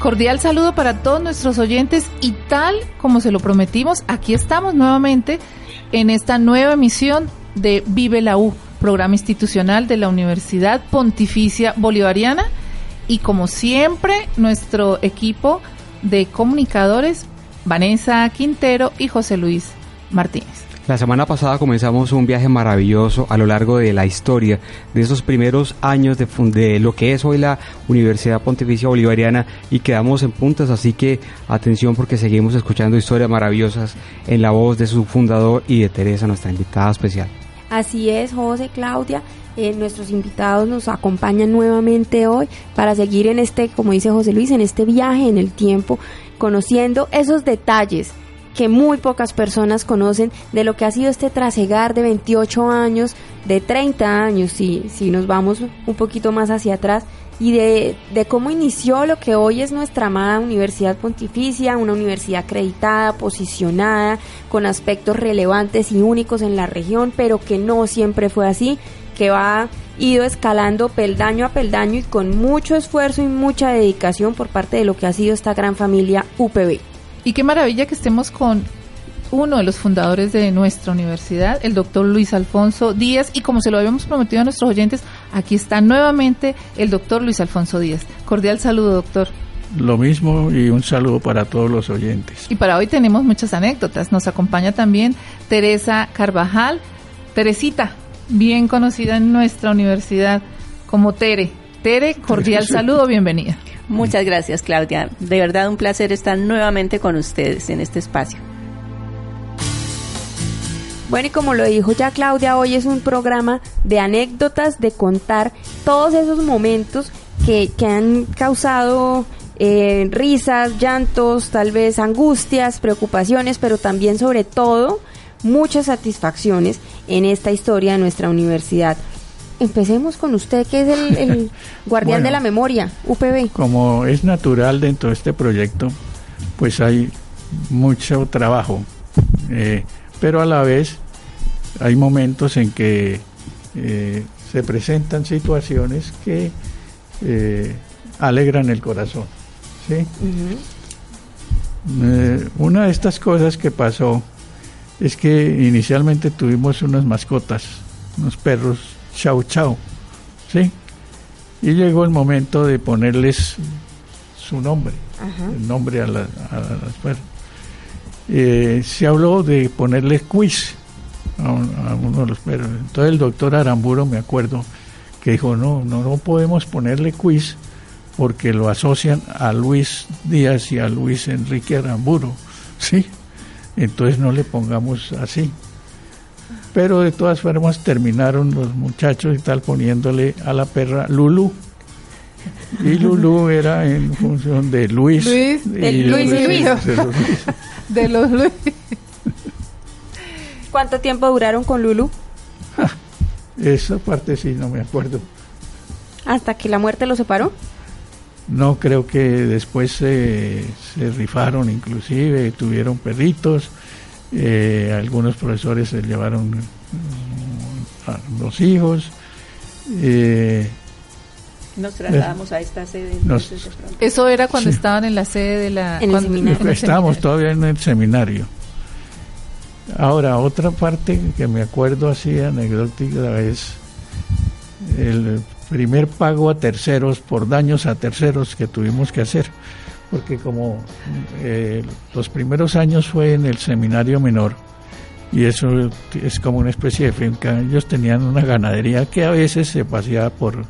Cordial saludo para todos nuestros oyentes y tal como se lo prometimos, aquí estamos nuevamente en esta nueva emisión de Vive la U, programa institucional de la Universidad Pontificia Bolivariana y como siempre nuestro equipo de comunicadores Vanessa Quintero y José Luis Martínez. La semana pasada comenzamos un viaje maravilloso a lo largo de la historia de esos primeros años de, de, lo que es hoy la Universidad Pontificia Bolivariana y quedamos en puntas, así que atención porque seguimos escuchando historias maravillosas en la voz de su fundador y de Teresa, nuestra invitada especial. Así es, José, Claudia. Eh, nuestros invitados nos acompañan nuevamente hoy para seguir en este, como dice José Luis, en este viaje en el tiempo, conociendo esos detalles que muy pocas personas conocen de lo que ha sido este trasegar de 28 años, de 30 años, si, si nos vamos un poquito más hacia atrás, y de, de cómo inició lo que hoy es nuestra amada Universidad Pontificia, una universidad acreditada, posicionada, con aspectos relevantes y únicos en la región, pero que no siempre fue así, que va ido escalando peldaño a peldaño y con mucho esfuerzo y mucha dedicación por parte de lo que ha sido esta gran familia UPB. Y qué maravilla que estemos con uno de los fundadores de nuestra universidad, el doctor Luis Alfonso Díaz, y como se lo habíamos prometido a nuestros oyentes, aquí está nuevamente el doctor Luis Alfonso Díaz. Cordial saludo, doctor. Lo mismo y un saludo para todos los oyentes. Y para hoy tenemos muchas anécdotas. Nos acompaña también Teresa Carvajal. Teresita, bien conocida en nuestra universidad como Tere. Tere, cordial saludo, bienvenida. Muchas gracias, Claudia. De verdad un placer estar nuevamente con ustedes en este espacio. Bueno, y como lo dijo ya Claudia, hoy es un programa de anécdotas, de contar todos esos momentos que, que han causado eh, risas, llantos, tal vez angustias, preocupaciones, pero también sobre todo muchas satisfacciones en esta historia de nuestra universidad. Empecemos con usted, que es el, el guardián bueno, de la memoria, UPB. Como es natural dentro de este proyecto, pues hay mucho trabajo. Eh, pero a la vez hay momentos en que eh, se presentan situaciones que eh, alegran el corazón. ¿sí? Uh -huh. una de estas cosas que pasó es que inicialmente tuvimos unas mascotas, unos perros chau chau, ¿sí? Y llegó el momento de ponerles su nombre, Ajá. el nombre a, la, a las perros eh, se habló de ponerle quiz a, un, a, uno de los perros. Entonces el doctor Aramburo, me acuerdo, que dijo, no, no, no podemos ponerle quiz porque lo asocian a Luis Díaz y a Luis Enrique Aramburo, ¿sí? Entonces no le pongamos así. Pero de todas formas terminaron los muchachos y tal poniéndole a la perra Lulu. Y Lulu era en función de Luis. Luis, de Luis, Luis, Luis, de Luis de los Luis. ¿Cuánto tiempo duraron con Lulu? Ja, esa parte sí, no me acuerdo. ¿Hasta que la muerte los separó? No, creo que después se, se rifaron inclusive, tuvieron perritos, eh, algunos profesores se llevaron a los hijos. Eh, nos trasladamos a esta sede. Nos, Eso era cuando sí. estaban en la sede de la... En cuando, el seminario. En el Estábamos todavía en el seminario. Ahora, otra parte que me acuerdo así anecdótica es el primer pago a terceros por daños a terceros que tuvimos que hacer. Porque como eh, los primeros años fue en el seminario menor, y eso es como una especie de finca. Ellos tenían una ganadería que a veces se paseaba por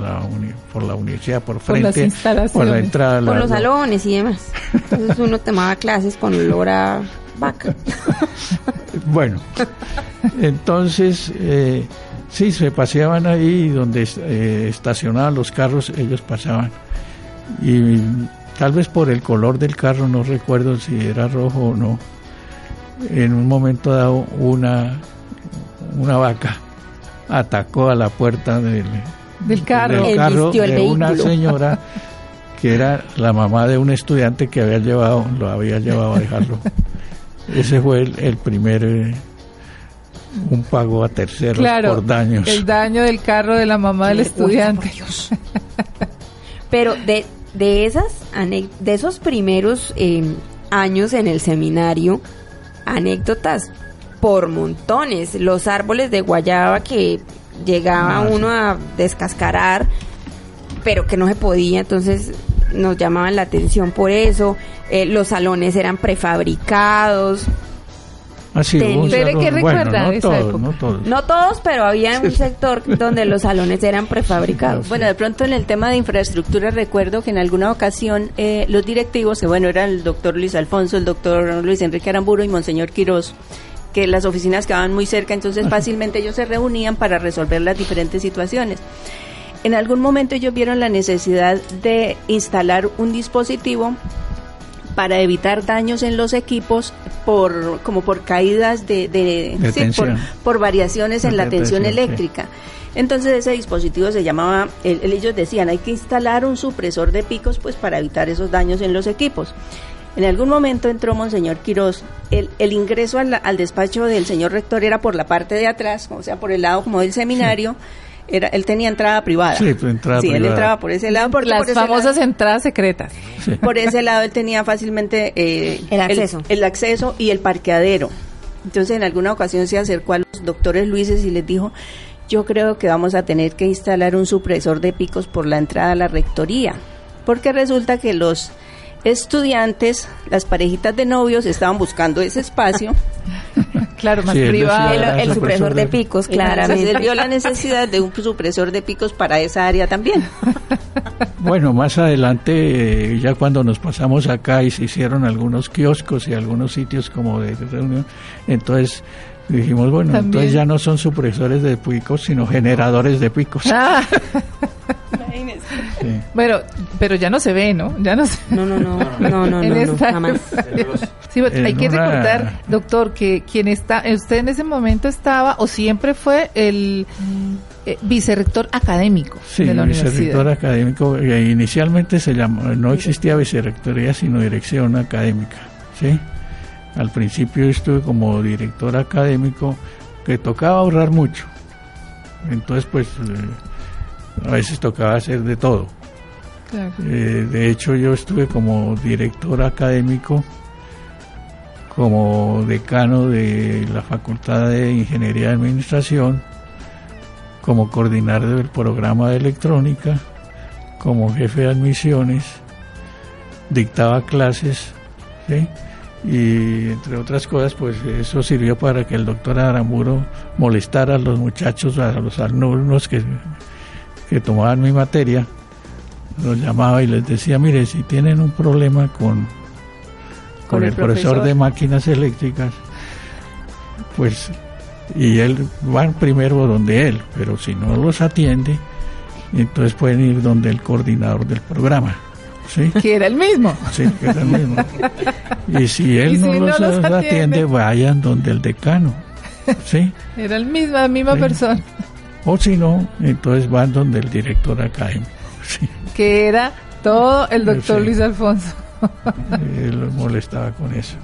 la, uni, por la universidad, por frente, por, por la entrada. Por la, los salones y demás. Entonces uno tomaba clases con olor a vaca. Bueno, entonces, eh, sí, se paseaban ahí donde eh, estacionaban los carros, ellos pasaban. Y tal vez por el color del carro, no recuerdo si era rojo o no, en un momento dado una, una vaca atacó a la puerta del, Del carro. del carro el de una vehículo. señora que era la mamá de un estudiante que había llevado, lo había llevado a dejarlo. Ese fue el, el primer eh, un pago a terceros Claro, por daños. el daño del carro de la mamá del Uy, estudiante. Pero de, de, esas, de esos primeros eh, años en el seminario, anécdotas por montones. Los árboles de guayaba que llegaba Ah, sí. uno a descascarar, pero que no se podía, entonces nos llamaban la atención por eso. Eh, los salones eran prefabricados. Así, Pero, ¿qué bueno, no de esa todos, época? no todos. No todos, pero había un sector donde los salones eran prefabricados. Bueno, de pronto en el tema de infraestructura recuerdo que en alguna ocasión eh, los directivos, que bueno, eran el doctor Luis Alfonso, el doctor Luis Enrique Aramburo y Monseñor Quirós, que las oficinas quedaban muy cerca, entonces fácilmente ellos se reunían para resolver las diferentes situaciones. En algún momento ellos vieron la necesidad de instalar un dispositivo para evitar daños en los equipos por como por caídas de, de- De sí, por, por variaciones en De la tensión tensión, sí. eléctrica. Entonces ese dispositivo se llamaba, el- el- ellos decían, hay que instalar un supresor de picos pues para evitar esos daños en los equipos. En algún momento entró Monseñor Quirós, el, el ingreso al, al despacho del señor rector era por la parte de atrás, o sea, por el lado como del seminario, era, él tenía entrada privada. Sí, pues, entrada Sí, él entraba por ese lado. Las por ese famosas lado- entradas secretas. Sí. por ese lado él tenía fácilmente eh, El acceso. el, acceso y el parqueadero. Entonces en alguna ocasión se acercó a los doctores Luises y les dijo, yo creo que vamos a tener que instalar un supresor de picos por la entrada a la rectoría, porque resulta que los estudiantes, las parejitas de novios estaban buscando ese espacio. Claro, más Sí, privado. el, el supresor de picos, claramente. él vio la necesidad de un supresor de picos para esa área también. Bueno, más adelante, eh, ya cuando nos pasamos acá y se hicieron algunos kioscos y algunos sitios como de reunión, entonces dijimos, bueno, También. entonces ya no son supresores de picos, sino generadores de picos. Ah, Sí. bueno, pero ya no se ve, ¿no? Ya no se No, no, no, no, no, en no, no, esta- jamás. Sí, bueno, En hay que una- recordar, doctor, que quien está, usted en ese momento estaba o siempre fue el eh, vicerrector académico Sí, de la vicerrector universidad. académico, eh, inicialmente se llamó, no existía vicerrectoría, sino dirección académica, ¿sí? Al principio estuve como director académico, que tocaba ahorrar mucho. Entonces, pues, eh, a veces tocaba hacer de todo. Claro. Eh, de hecho, yo estuve como director académico, como decano de la Facultad de Ingeniería de Administración, como coordinador del programa de electrónica, como jefe de admisiones, dictaba clases, ¿sí? Y entre otras cosas, pues eso sirvió para que el doctor Aramburo molestara a los muchachos, a los alumnos que, que tomaban mi materia, los llamaba y les decía, mire, si tienen un problema con, con, Con el, el profesor. profesor. de máquinas eléctricas, pues, y él van primero donde él, pero si no los atiende, entonces pueden ir donde el coordinador del programa. ¿Sí? Que era el mismo. Sí, que era el mismo. Y si él Y no, si no los, atiende, atiende, vayan donde el decano. ¿Sí? Era el mismo, la misma Sí. persona. O si no, entonces van donde el director académico. Sí. Que era todo el doctor. Luis Alfonso. Él lo molestaba con eso.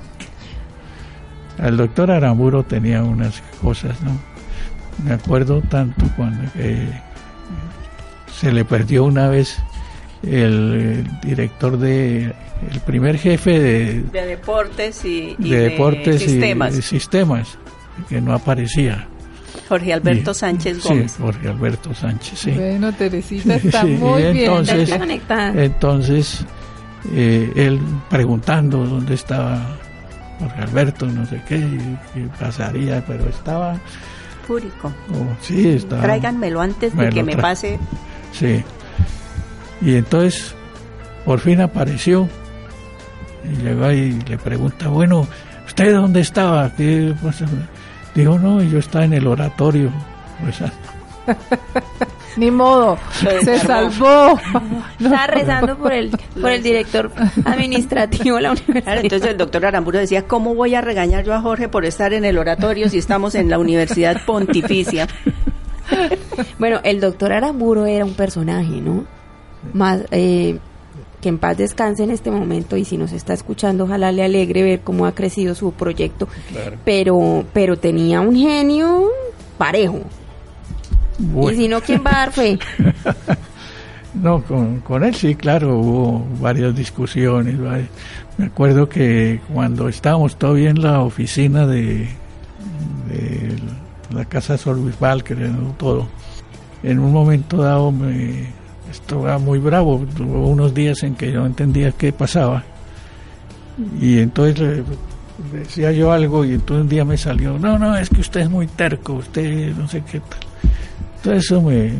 El doctor Aramburo tenía unas cosas, ¿no? Me acuerdo tanto cuando eh, se le perdió una vez el, eh, director de, el primer jefe de, De deportes y, y de deportes sistemas. y de sistemas, que no aparecía. Jorge Alberto Y- Sánchez sí, Gómez. Jorge Alberto Sánchez, sí. Bueno, Teresita está Sí, muy y bien. entonces- Está conectada. Entonces, eh, él preguntando dónde estaba Jorge Alberto, no sé qué, qué pasaría, pero estaba, Fúrico. oh, sí, estaba. Tráiganmelo antes de Me que me pase. Sí. Y entonces, por fin apareció, y llegó ahí y le pregunta, bueno, ¿usted dónde estaba? ¿Qué pasa? Dijo, no, yo estaba en el oratorio. rezando". Ni modo, se salvó. Estaba rezando por el, por el director administrativo de la universidad. Entonces el doctor Aramburo decía, ¿cómo voy a regañar yo a Jorge por estar en el oratorio si estamos en la Universidad Pontificia? Bueno, el doctor Aramburo era un personaje, ¿no? Más, eh, que en paz descanse en este momento y si nos está escuchando, ojalá le alegre ver cómo ha crecido su proyecto. Claro. Pero, pero tenía un genio parejo. Bueno. Y si no, ¿quién va a dar fe? No, con, con él sí, claro, hubo varias discusiones. Me acuerdo que cuando estábamos todavía en la oficina de, de la Casa Solvisbal, que era todo, en un momento dado me estaba muy bravo. Hubo unos días en que yo no entendía qué pasaba. Y entonces le decía yo algo y entonces un día me salió, no, no, es que usted es muy terco, usted no sé qué tal. Entonces eso me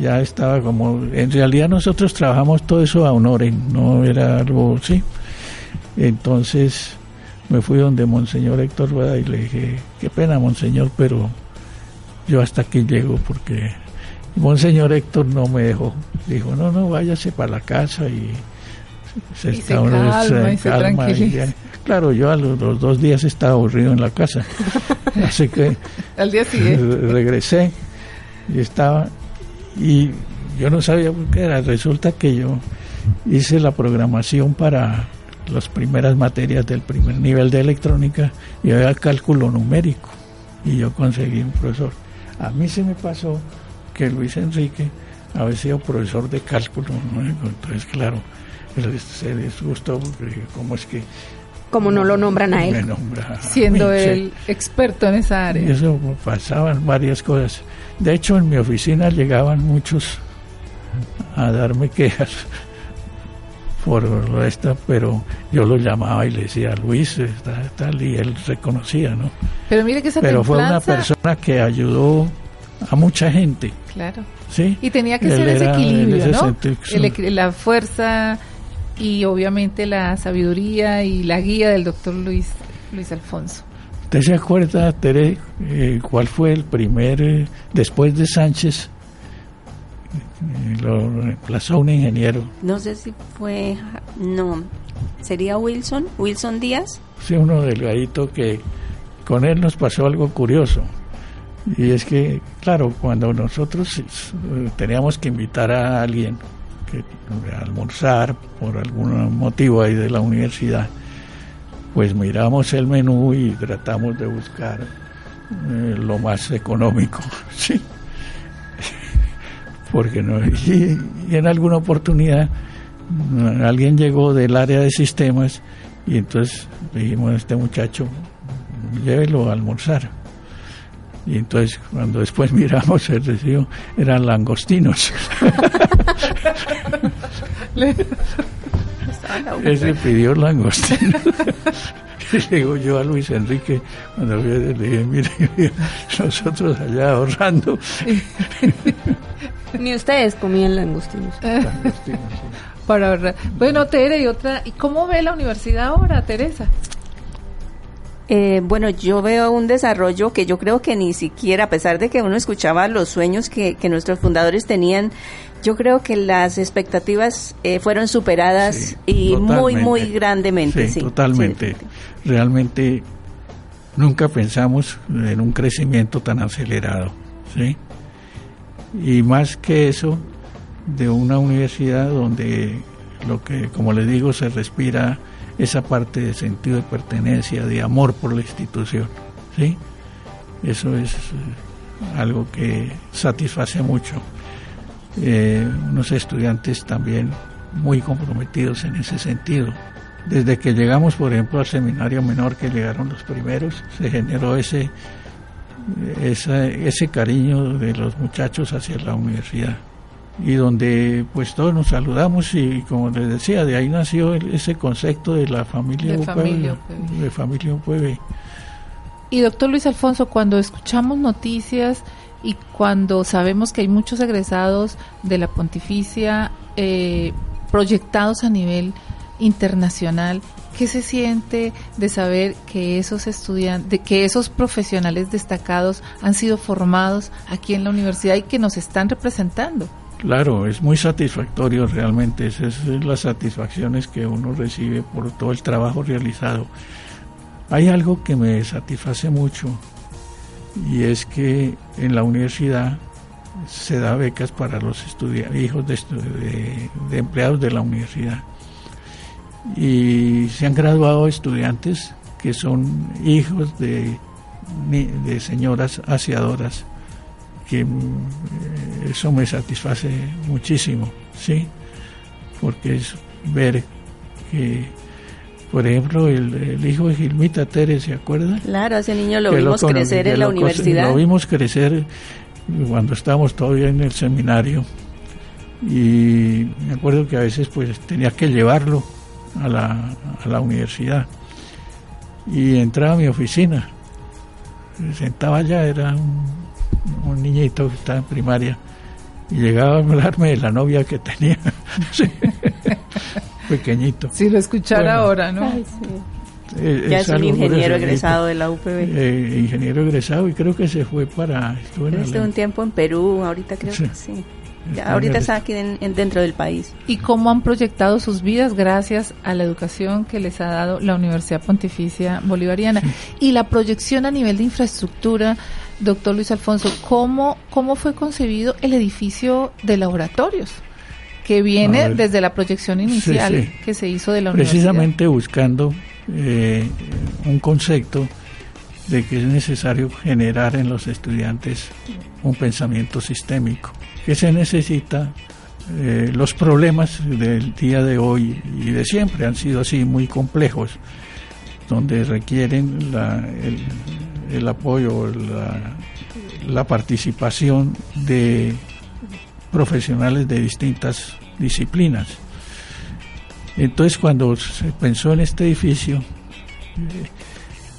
ya estaba como en realidad nosotros trabajamos todo eso a honores, no era algo sí. Entonces me fui donde Monseñor Héctor Rueda y le dije, qué pena Monseñor, pero yo hasta aquí llego porque Monseñor Héctor no me dejó. Dijo, no, no, váyase para la casa y se, Y está calma y se ya- Claro, yo a los, los dos días estaba aburrido en la casa. Así que Al día siguiente. Re- regresé y estaba y yo no sabía por qué era resulta que yo hice la programación para las primeras materias del primer nivel de electrónica y había cálculo numérico y yo conseguí un profesor a mí se me pasó que Luis Enrique había sido profesor de cálculo entonces claro él se disgustó porque cómo es que Como no lo nombran a él. nombra a Siendo? Sí. él experto en esa Y área. eso pasaban varias cosas. De hecho, en mi oficina llegaban muchos a darme quejas por esto, pero yo lo llamaba y le decía, Luis, tal, y él reconocía, ¿no? Pero mire que esa Pero fue una persona que ayudó a mucha gente, Claro. ¿sí? Y tenía que Él ser ese equilibrio, ese ¿no? El la fuerza y obviamente la sabiduría y la guía del doctor Luis, Luis Alfonso. ¿Usted se acuerda, Tere, eh, cuál fue el primer, eh, después de Sánchez, eh, lo reemplazó un ingeniero? No sé si fue, no, sería Wilson, Wilson Díaz. Sí, uno delgadito que con él nos pasó algo curioso. Y es que, claro, cuando nosotros eh, teníamos que invitar a alguien que, a almorzar por algún motivo ahí de la universidad, pues miramos el menú y tratamos de buscar eh, lo más económico, sí. Porque no, y, y en alguna oportunidad mm, alguien llegó del área de sistemas y entonces dijimos a este muchacho, llévelo a almorzar. Y entonces cuando después miramos el recibo eran langostinos. Ese pidió langostinos. Y digo yo a Luis Enrique, cuando le dije, mire, nosotros allá ahorrando. Ni ustedes comían langostinos. langostinos. Para ahorrar. Bueno, Tere, y otra, ¿y cómo ve la universidad ahora, Teresa? Eh, bueno, yo veo un desarrollo que yo creo que ni siquiera, a pesar de que uno escuchaba los sueños que, que nuestros fundadores tenían, yo creo que las expectativas eh, fueron superadas Sí, y muy, muy grandemente. Sí, Sí, totalmente. Sí, Realmente nunca pensamos en un crecimiento tan acelerado, ¿sí? Y más que eso, de una universidad donde lo que, como les digo, se respira esa parte de sentido de pertenencia, de amor por la institución, ¿sí? Eso es eh, algo que satisface mucho. Eh, unos estudiantes también muy comprometidos en ese sentido. Desde que llegamos, por ejemplo, al seminario menor, que llegaron los primeros, se generó ese, ese cariño de los muchachos hacia la universidad. Y donde pues todos nos saludamos y como les decía, de ahí nació el- ese concepto de la familia De familia de familia. Y doctor Luis Alfonso, cuando escuchamos noticias y cuando sabemos que hay muchos egresados de la pontificia eh, proyectados a nivel internacional, ¿Qué se siente de saber que esos estudiantes, que esos profesionales destacados han sido formados aquí en la universidad y que nos están representando? Claro, es muy satisfactorio realmente. Esas son las satisfacciones que uno recibe por todo el trabajo realizado. Hay algo que me satisface mucho y es que en la universidad se da becas para los hijos de, empleados de la universidad. Y se han graduado estudiantes que son hijos de, de señoras aseadoras, que mm, eso me satisface muchísimo, ¿sí? Porque es ver que, por ejemplo, el, hijo de Gilmita Teres, ¿se acuerda? Claro, ese niño lo vimos crecer en la universidad. Lo vimos crecer cuando estábamos todavía en el seminario y me acuerdo que a veces pues tenía que llevarlo a la, a la universidad y entraba a mi oficina se sentaba allá era un, niñito que estaba en primaria y llegaba a hablarme de la novia que tenía. Pequeñito. Si lo escuchara ahora no eh, ya es, un ingeniero egresado de la UPB. Eh, ingeniero egresado y creo que se fue para... Estuvo un tiempo en Perú, ahorita creo que sí. ahorita está aquí dentro del país. ¿Y cómo han proyectado sus vidas gracias a la educación que les ha dado la Universidad Pontificia Bolivariana? Y la proyección a nivel de infraestructura, doctor Luis Alfonso, ¿cómo, cómo fue concebido el edificio de laboratorios? que viene desde la proyección inicial que se hizo de la Precisamente buscando eh, un concepto de que es necesario generar en los estudiantes un pensamiento sistémico, que se necesita, eh, los problemas del día de hoy y de siempre han sido así muy complejos, donde requieren el, apoyo, la, participación de profesionales de distintas disciplinas. Entonces cuando se pensó en este edificio,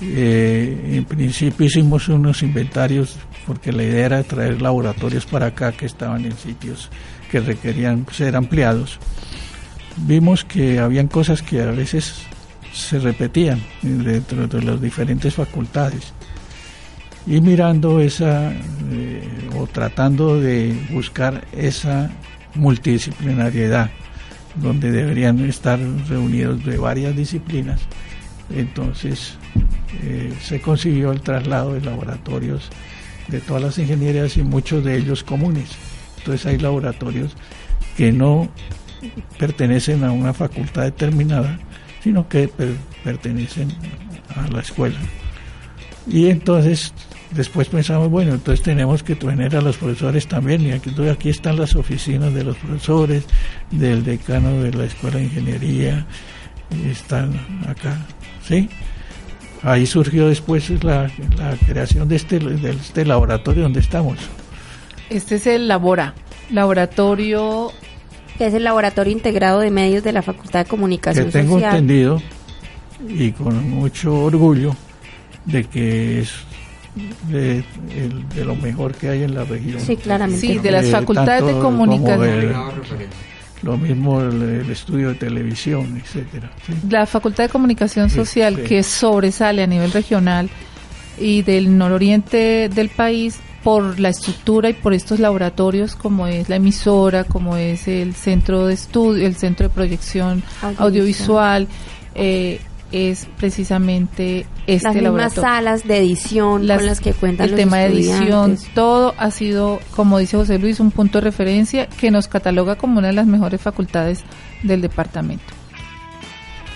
eh, en principio hicimos unos inventarios porque la idea era traer laboratorios para acá que estaban en sitios que requerían ser ampliados. Vimos que habían cosas que a veces se repetían dentro de las diferentes facultades. Y mirando esa, eh, o tratando de buscar esa multidisciplinariedad donde deberían estar reunidos de varias disciplinas. Entonces eh, se consiguió el traslado de laboratorios de todas las ingenierías y muchos de ellos comunes. Entonces hay laboratorios que no pertenecen a una facultad determinada, sino que pertenecen a la escuela. Y entonces Después pensamos, bueno, entonces tenemos que tener a los profesores también, y aquí, aquí están las oficinas de los profesores, del decano de la Escuela de Ingeniería, están acá, ¿sí? Ahí surgió después la, creación de este, de este laboratorio donde estamos. Este es el Labora, laboratorio... Que es el Laboratorio Integrado de Medios de la Facultad de Comunicación que tengo entendido, y con mucho orgullo, de que es de, lo mejor que hay en la región. Sí, claramente. Sí, de las facultades de comunicación. lo mismo el, estudio de televisión, etcétera. La Facultad de Comunicación Social que sobresale a nivel regional y del nororiente del país por la estructura y por estos laboratorios como es la emisora, como es el centro de estudio, el centro de proyección audiovisual, eh, es precisamente este las mismas salas de edición con las que cuentan el tema de edición todo ha sido como dice José Luis un punto de referencia que nos cataloga como una de las mejores facultades del departamento.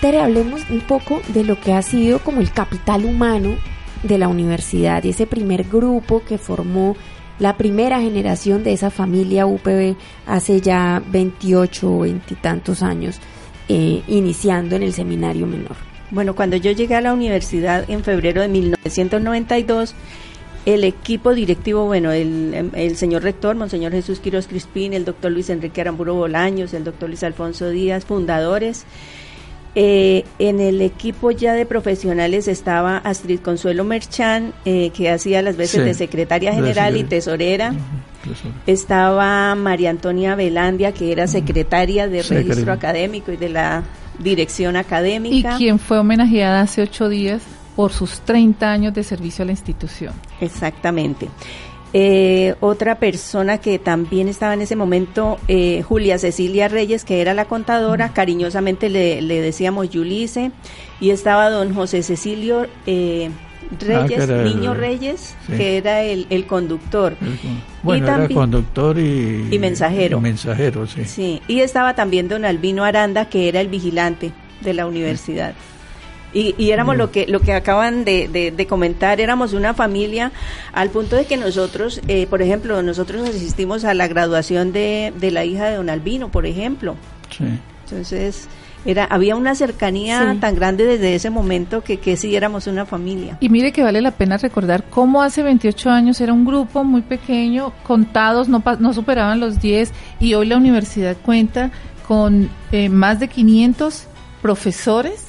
Tere hablemos un poco de lo que ha sido como el capital humano de la universidad y ese primer grupo que formó la primera generación de esa familia UPB hace ya 28 o 20 y tantos años eh, iniciando en el seminario menor bueno, cuando yo llegué a la universidad en febrero de 1992, el equipo directivo, bueno, el, señor rector, Monseñor Jesús Quiroz Crispín, el doctor Luis Enrique Aramburo Bolaños, el doctor Luis Alfonso Díaz, fundadores. Eh, en el equipo ya de profesionales estaba Astrid Consuelo Merchán, eh, que hacía las veces de secretaria general y tesorera. Estaba María Antonia Velandia, que era secretaria de registro académico y de la dirección académica. Y quien fue homenajeada hace ocho días por sus 30 años de servicio a la institución. Exactamente. Eh, otra persona que también estaba en ese momento, eh, Julia Cecilia Reyes, que era la contadora, cariñosamente le, le decíamos Yulice, y estaba don José Cecilio eh, Reyes, Ah, Niño Reyes, sí. que era el, el conductor. Bueno, Y era también- conductor y, Y mensajero. y mensajero, sí. Sí, y estaba también don Albino Aranda, que era el vigilante de la universidad. Y, y éramos lo que lo que acaban de, de- de comentar, éramos una familia al punto de que nosotros, eh, por ejemplo, nosotros asistimos a la graduación de, de la hija de don Albino, por ejemplo. sí. Entonces, era había una cercanía Sí. tan grande desde ese momento que, que sí éramos una familia. Y mire que vale la pena recordar cómo hace 28 años era un grupo muy pequeño, contados, no, pa- no superaban los 10, y hoy la universidad cuenta con eh, más de 500 profesores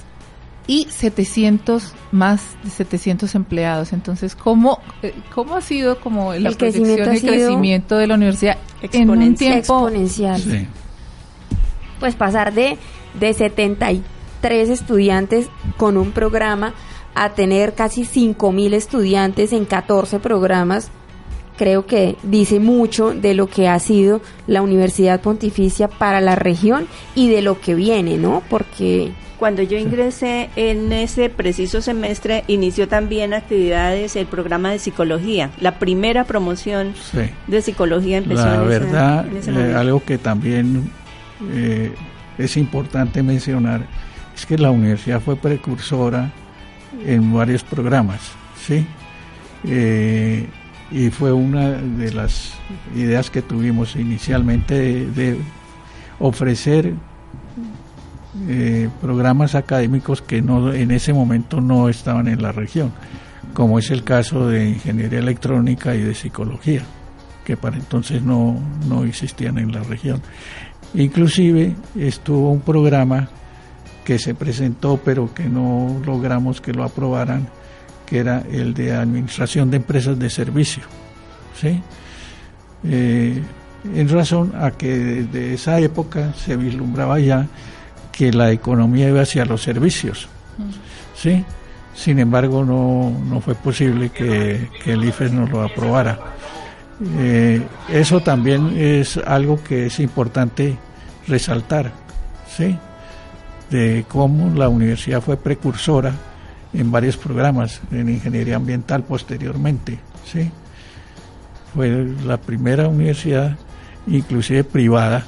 y 700 más de 700 empleados. Entonces, ¿cómo, eh, cómo ha sido como la El crecimiento proyección y crecimiento de la universidad en un exponencial. tiempo exponencial. sí. Pues pasar de, de 73 estudiantes con un programa a tener casi 5.000 estudiantes en 14 programas, creo que dice mucho de lo que ha sido la Universidad Pontificia para la región y de lo que viene, ¿no? Porque Cuando yo ingresé en ese preciso semestre, inició también actividades el programa de psicología. La primera promoción sí. de psicología empezó La en ese- verdad, en ese eh, algo que también eh, es importante mencionar es que la universidad fue precursora en varios programas, ¿sí? Eh, y fue una de las ideas que tuvimos inicialmente de, ofrecer eh, programas académicos que no en ese momento no estaban en la región, como es el caso de ingeniería electrónica y de psicología que para entonces no, no existían en la región. Inclusive estuvo un programa que se presentó pero que no logramos que lo aprobaran, que era el de Administración de Empresas de Servicio. ¿sí? Eh, en razón a que desde esa época se vislumbraba ya que la economía iba hacia los servicios. ¿sí? Sin embargo, no, no fue posible que, que el IFES nos lo aprobara. Eh, eso también es algo que es importante resaltar, ¿sí? De cómo la universidad fue precursora en varios programas en ingeniería ambiental posteriormente, ¿sí? Fue la primera universidad, inclusive privada,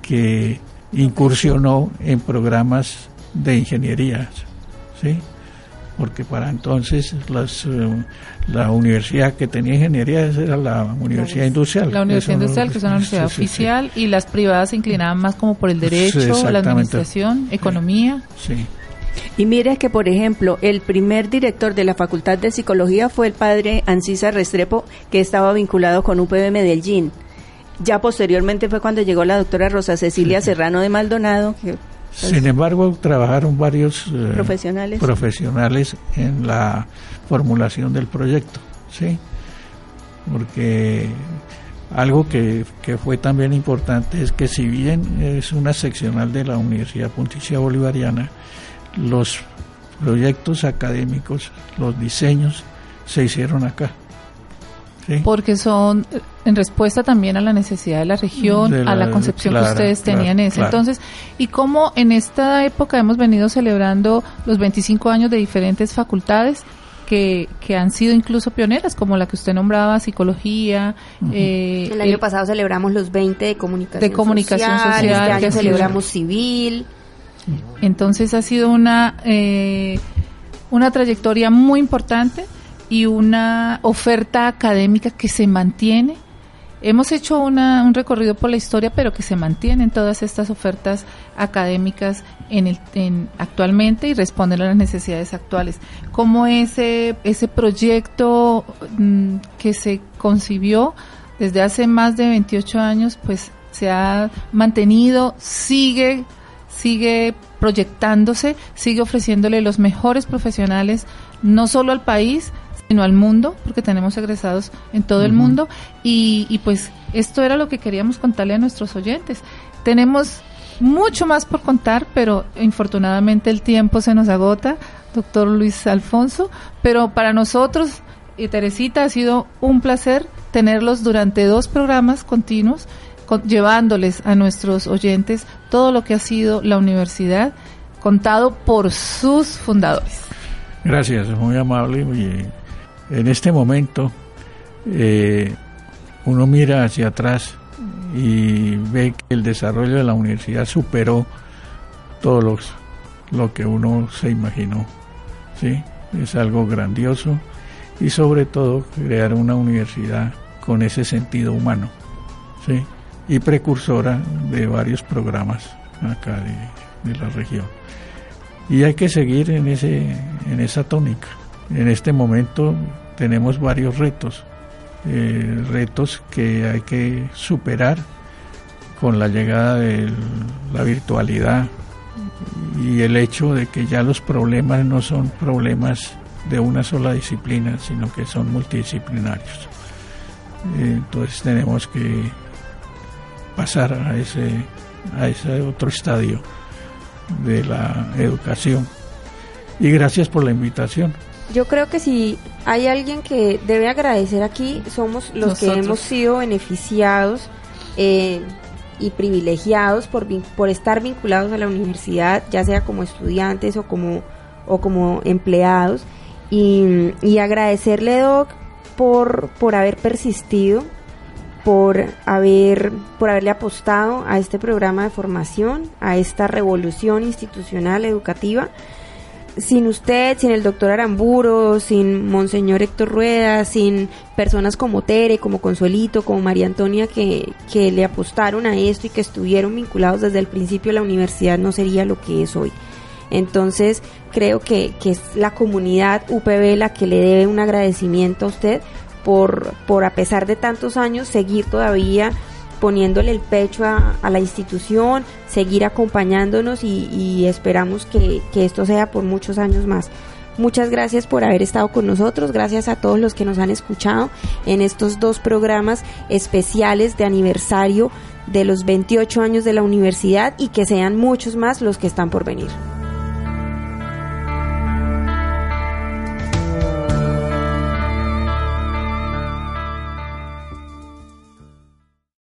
que incursionó en programas de ingeniería, ¿sí? Porque para entonces las, eh, la universidad que tenía ingeniería era la universidad industrial. La universidad Eso no- industrial, que es una universidad sí, sí, sí. oficial, y las privadas se inclinaban más como por el derecho, Sí, la administración, economía. Sí, Y mire que, por ejemplo, el primer director de la Facultad de Psicología fue el padre Ancisa Restrepo, que estaba vinculado con UPB Medellín. Ya posteriormente fue cuando llegó la doctora Rosa Cecilia Serrano de Maldonado, que Sin embargo, trabajaron varios eh, Profesionales. profesionales en la formulación del proyecto, ¿sí? Porque algo que, que fue también importante es que si bien es una seccional de la Universidad Pontificia Bolivariana, los proyectos académicos, los diseños, se hicieron acá. ¿Sí? Porque son eh, en respuesta también a la necesidad de la región, De a la concepción que claro, ustedes claro, tenían en ese claro. entonces. Y cómo en esta época hemos venido celebrando los 25 años de diferentes facultades que, que han sido incluso pioneras, como la que usted nombraba, psicología. eh, el año el- pasado celebramos los 20 de comunicación, De comunicación social, este que año ha sido- celebramos civil. Entonces ha sido una, eh, una trayectoria muy importante y una oferta académica que se mantiene. Hemos hecho una, un recorrido por la historia, pero que se mantienen todas estas ofertas académicas en el, en, actualmente y responden a las necesidades actuales. Como ese, ese proyecto mm, que se concibió desde hace más de 28 años, pues se ha mantenido, sigue sigue proyectándose, sigue ofreciéndole los mejores profesionales, no solo al país, sino al mundo, porque tenemos egresados en todo el mundo. Y, y pues esto era lo que queríamos contarle a nuestros oyentes. Tenemos mucho más por contar, pero infortunadamente el tiempo se nos agota, doctor Luis Alfonso, pero para nosotros y Teresita ha sido un placer tenerlos durante dos programas continuos, llevándoles a nuestros oyentes todo lo que ha sido la universidad, contado por sus fundadores. Gracias, muy amable. Y en este momento eh, uno mira hacia atrás y ve que el desarrollo de la universidad superó todo lo que uno se imaginó. ¿sí? Es algo grandioso y sobre todo crear una universidad con ese sentido humano ¿sí? y precursora de varios programas acá de, la región. Y hay que seguir en, ese, en esa tónica. En este momento tenemos varios retos, eh, retos que hay que superar con la llegada de la virtualidad y el hecho de que ya los problemas no son problemas de una sola disciplina, sino que son multidisciplinarios. Entonces tenemos que pasar a ese, a ese otro estadio de la educación. Y gracias por la invitación. Yo creo que si hay alguien que debe agradecer aquí, somos los que hemos sido beneficiados eh, y privilegiados por, por estar vinculados a la universidad, ya sea como estudiantes o como, o como empleados. Y, agradecerle, Doc, por, por haber persistido, por, haber, por haberle apostado a este programa de formación, a esta revolución institucional educativa. Sin usted, sin el doctor Aramburo, sin Monseñor Héctor Rueda, sin personas como Tere, como Consuelito, como María Antonia que, que le apostaron a esto y que estuvieron vinculados desde el principio la universidad, no sería lo que es hoy. Entonces, creo que, que es la comunidad UPB la que le debe un agradecimiento a usted por, por a pesar de tantos años, seguir todavía poniéndole el pecho a, la institución, seguir acompañándonos y, esperamos que, esto sea por muchos años más. Muchas gracias por haber estado con nosotros, gracias a todos los que nos han escuchado en estos dos programas especiales de aniversario de los 28 años de la universidad y que sean muchos más los que están por venir.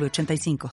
85